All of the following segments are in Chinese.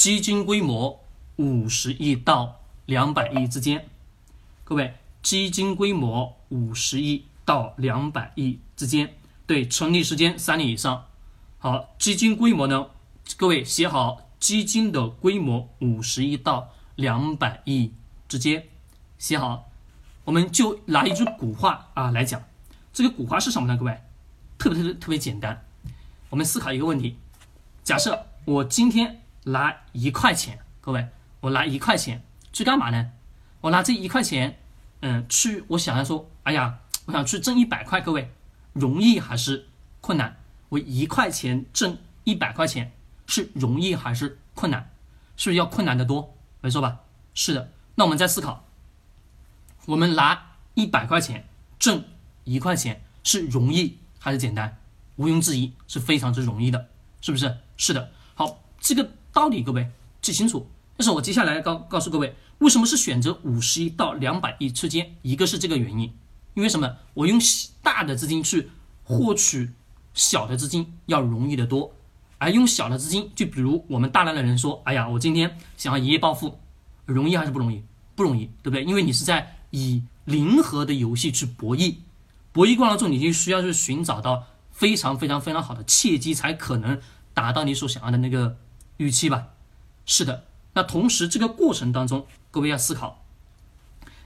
基金规模五十亿到两百亿之间。各位，基金规模五十亿到两百亿之间，对，成立时间三年以上。好，基金规模呢？各位写好，基金的规模五十亿到两百亿之间，写好。我们就拿一句古话啊来讲，这个古话是什么呢？各位，特别特别特别简单。我们思考一个问题：假设我今天拿一块钱，各位，我拿一块钱去干嘛呢？我拿这一块钱，嗯，去，我想要说，哎呀，我想去挣一百块，各位，容易还是困难？我一块钱挣一百块钱是容易还是困难？是不是要困难的多？没错吧？是的。那我们再思考，我们拿一百块钱挣一块钱是容易还是简单？毋庸置疑是非常之容易的，是不是？是的。好，这个道理各位记清楚。但是我接下来告告诉各位，为什么是选择五十亿到两百亿之间？一个是这个原因，因为什么？我用大的资金去获取。小的资金要容易得多，而用小的资金，就比如我们大量的人说：“哎呀，我今天想要一夜暴富，容易还是不容易？不容易，对不对？因为你是在以零和的游戏去博弈，博弈过程中你就需要去寻找到非常非常非常好的契机，才可能达到你所想要的那个预期吧？是的。那同时这个过程当中，各位要思考，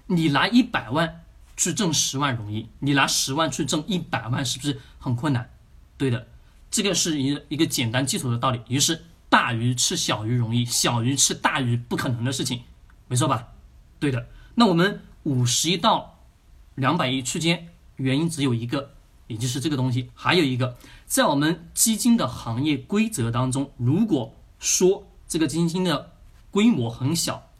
你拿一百万去挣十万容易，你拿十万去挣一百万是不是很困难？对的，这个是一一个简单基础的道理，也就是大鱼吃小鱼容易，小鱼吃大鱼不可能的事情，没错吧？对的。那我们五十亿到两百亿区间，原因只有一个，也就是这个东西。还有一个，在我们基金的行业规则当中，如果说这个基金的规模很小，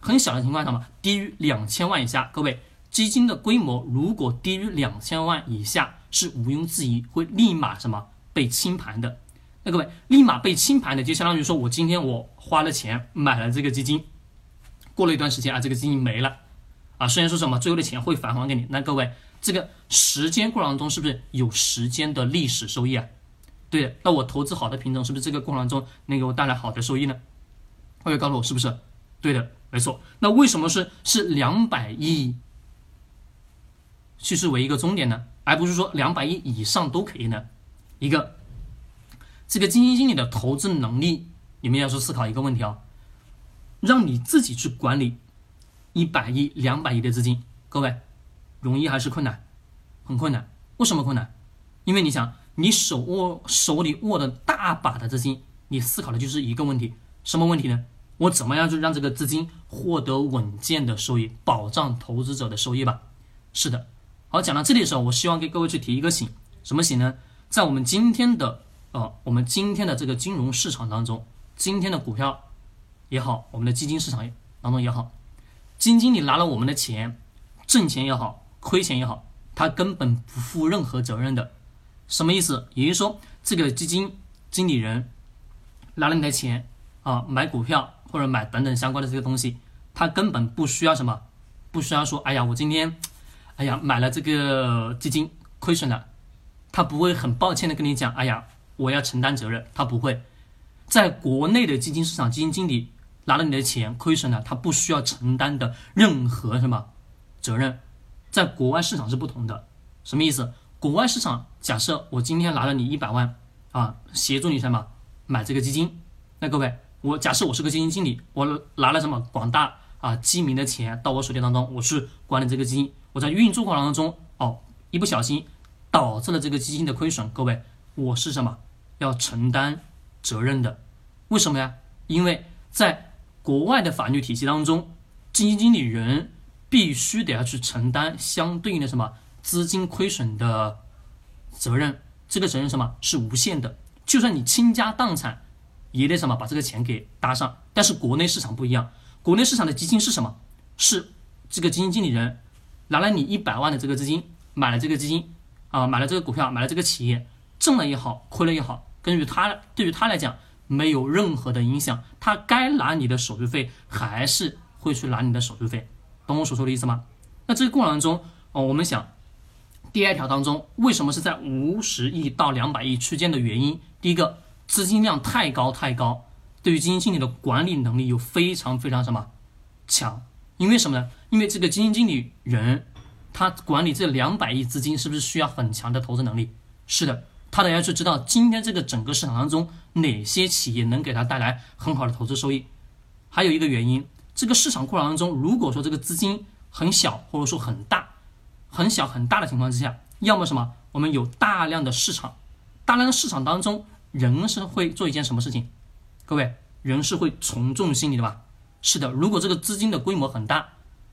很小的情况下嘛，低于两千万以下，各位，基金的规模如果低于两千万以下。是毋庸置疑会立马什么被清盘的，那各位立马被清盘的，就相当于说我今天我花了钱买了这个基金，过了一段时间啊，这个基金没了，啊，虽然说什么最后的钱会返还给你，那各位这个时间过程中是不是有时间的历史收益啊？对的，那我投资好的品种是不是这个过程中能给我带来好的收益呢？各位告诉我是不是？对的，没错。那为什么是是两百亿去视为一个终点呢？而不是说两百亿以上都可以呢？一个，这个基金经理的投资能力，你们要去思考一个问题啊，让你自己去管理一百亿、两百亿的资金，各位，容易还是困难？很困难。为什么困难？因为你想，你手握手里握的大把的资金，你思考的就是一个问题，什么问题呢？我怎么样去让这个资金获得稳健的收益，保障投资者的收益吧？是的。好，讲到这里的时候，我希望给各位去提一个醒，什么醒呢？在我们今天的呃，我们今天的这个金融市场当中，今天的股票也好，我们的基金市场当中也好，基金经理拿了我们的钱，挣钱也好，亏钱也好，他根本不负任何责任的。什么意思？也就是说，这个基金经理人拿了你的钱啊，买股票或者买等等相关的这个东西，他根本不需要什么，不需要说，哎呀，我今天。哎呀，买了这个基金亏损了，他不会很抱歉的跟你讲，哎呀，我要承担责任，他不会。在国内的基金市场，基金经理拿了你的钱亏损了，他不需要承担的任何什么责任。在国外市场是不同的，什么意思？国外市场，假设我今天拿了你一百万啊，协助你什么买这个基金，那各位，我假设我是个基金经理，我拿了什么广大啊基民的钱到我手里当中，我去管理这个基金。我在运作过程当中，哦，一不小心导致了这个基金的亏损，各位，我是什么要承担责任的？为什么呀？因为在国外的法律体系当中，基金经理人必须得要去承担相对应的什么资金亏损的责任，这个责任什么是无限的，就算你倾家荡产，也得什么把这个钱给搭上。但是国内市场不一样，国内市场的基金是什么？是这个基金经理人。拿了你一百万的这个资金，买了这个基金，啊，买了这个股票，买了这个企业，挣了也好，亏了也好，根据他对于他来讲没有任何的影响，他该拿你的手续费还是会去拿你的手续费，懂我所说的意思吗？那这个过程中，哦，我们想第二条当中为什么是在五十亿到两百亿区间的原因，第一个资金量太高太高，对于基金经理的管理能力有非常非常什么强？因为什么呢？因为这个基金经理人，他管理这两百亿资金，是不是需要很强的投资能力？是的，他得要去知道今天这个整个市场当中哪些企业能给他带来很好的投资收益。还有一个原因，这个市场扩张当中，如果说这个资金很小，或者说很大，很小很大的情况之下，要么什么？我们有大量的市场，大量的市场当中，人是会做一件什么事情？各位，人是会从众心理的吧？是的，如果这个资金的规模很大，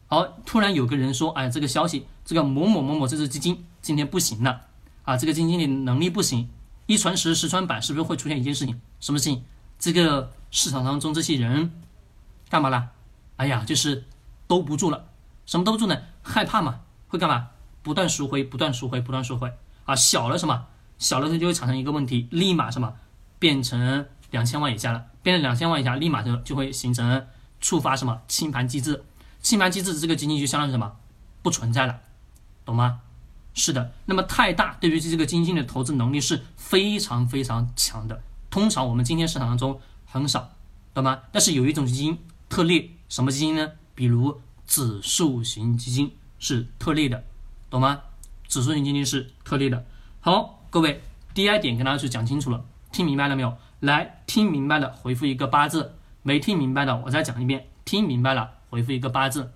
好，突然有个人说，哎，这个消息，这个某某某某这只基金今天不行了，啊，这个基金经理能力不行，一传十，十传百，是不是会出现一件事情？什么事情？这个市场当中这些人干嘛了？哎呀，就是兜不住了，什么兜不住呢？害怕嘛，会干嘛？不断赎回，不断赎回，不断赎回，啊，小了什么？小了它就会产生一个问题，立马什么？变成。两千万以下了，变成两千万以下，立马就就会形成触发什么清盘机制？清盘机制这个基金就相当于什么不存在了，懂吗？是的，那么太大对于这个基金的投资能力是非常非常强的，通常我们今天市场当中很少，懂吗？但是有一种基金特例，什么基金呢？比如指数型基金是特例的，懂吗？指数型基金是特例的。好，各位，第二点跟大家去讲清楚了，听明白了没有？来听明白了，回复一个八字；没听明白的，我再讲一遍。听明白了，回复一个八字。